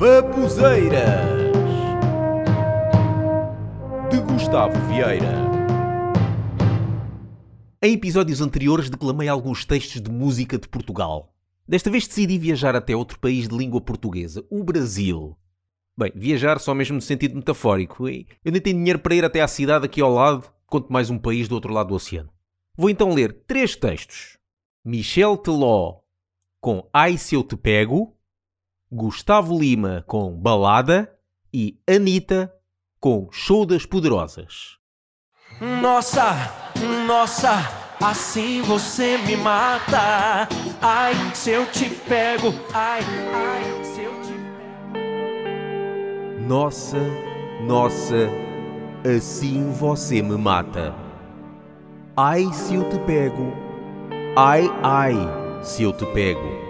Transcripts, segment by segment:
Babuzeiras de Gustavo Vieira. Em episódios anteriores declamei alguns textos de música de Portugal. Desta vez decidi viajar até outro país de língua portuguesa, o Brasil. Bem, viajar só mesmo no sentido metafórico. Eu nem tenho dinheiro para ir até à cidade aqui ao lado, quanto mais um país do outro lado do oceano. Vou então ler três textos. Michel Teló com Ai Se Eu Te Pego, Gustavo Lima com Balada e Anitta com Show das Poderosas. Nossa, nossa, assim você me mata. Ai, se eu te pego, ai, ai, se eu te pego. Nossa, nossa, assim você me mata. Ai, se eu te pego, ai, ai, se eu te pego.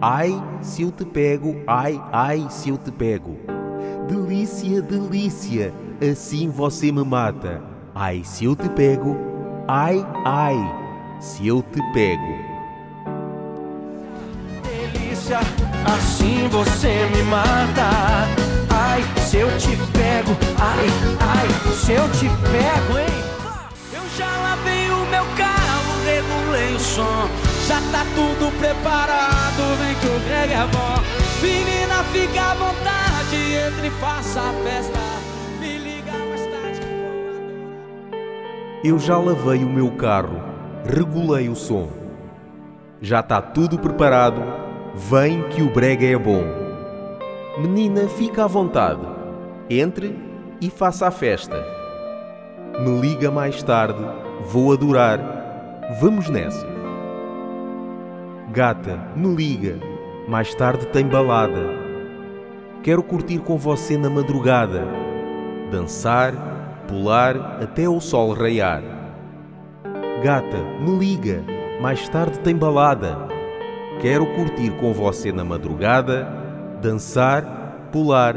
Ai, se eu te pego, ai, ai, se eu te pego. Delícia, delícia, assim você me mata. Ai, se eu te pego, ai, ai, se eu te pego. Delícia, assim você me mata. Ai, se eu te pego, ai, ai, se eu te pego, hein? Eu já lavei o meu carro, regulei o som. Já tá tudo preparado, vem que o Greg é bom. Menina, fica à vontade, entre e faça a festa. Me liga mais tarde que vou adorar. Eu já lavei o meu carro, regulei o som. Já está tudo preparado, vem que o brega é bom. Menina, fica à vontade, entre e faça a festa. Me liga mais tarde, vou adorar. Vamos nessa. Gata, me liga, mais tarde tem balada. Quero curtir com você na madrugada, dançar, pular até o sol raiar. Gata, me liga, mais tarde tem balada. Quero curtir com você na madrugada, dançar, pular,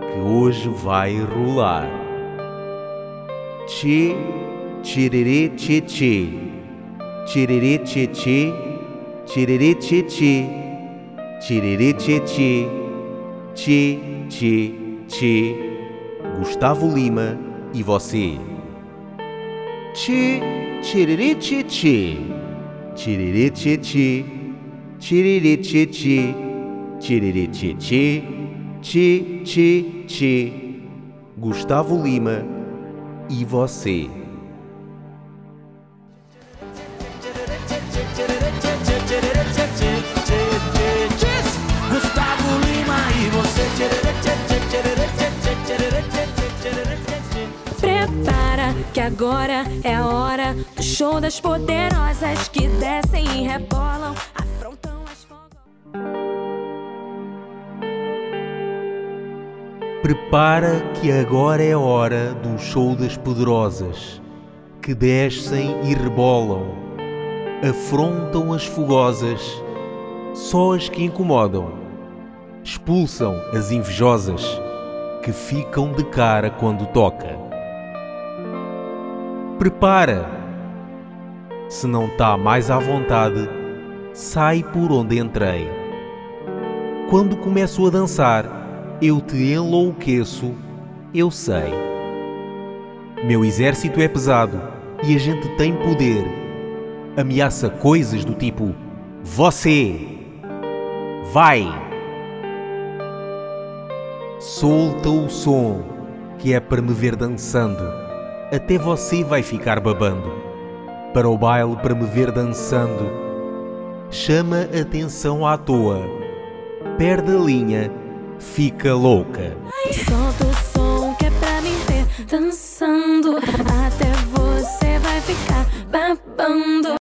que hoje vai rolar. Tchê, tchererê, tchê, tchê, tchererê, tchê, tchê, tchererê, tchê, tchê, tchererê, tchê, tchê, tchê, tchê, tchê, Gustavo Lima e você. Tchê, tchererê, tchê, tchê, tchererê, tchê, tchê, tchererê, tchê, tchê, tchererê, tchê, tchê, tchê, tchê, tchê, Gustavo Lima e você. Agora é a hora do show das poderosas que descem e rebolam, afrontam as fogos. Prepara que agora é hora do show das poderosas, que descem e rebolam, afrontam as fogosas, só as que incomodam, expulsam as invejosas, que ficam de cara quando toca. Prepara! Se não tá mais à vontade, sai por onde entrei. Quando começo a dançar, eu te enlouqueço, eu sei. Meu exército é pesado e a gente tem poder. Ameaça coisas do tipo: Você! Vai! Solta o som, que é para me ver dançando. Até você vai ficar babando. Para o baile, para me ver dançando. Chama atenção à toa. Perde a linha, fica louca. Ai, solta o som que é pra me ver dançando. Até você vai ficar babando.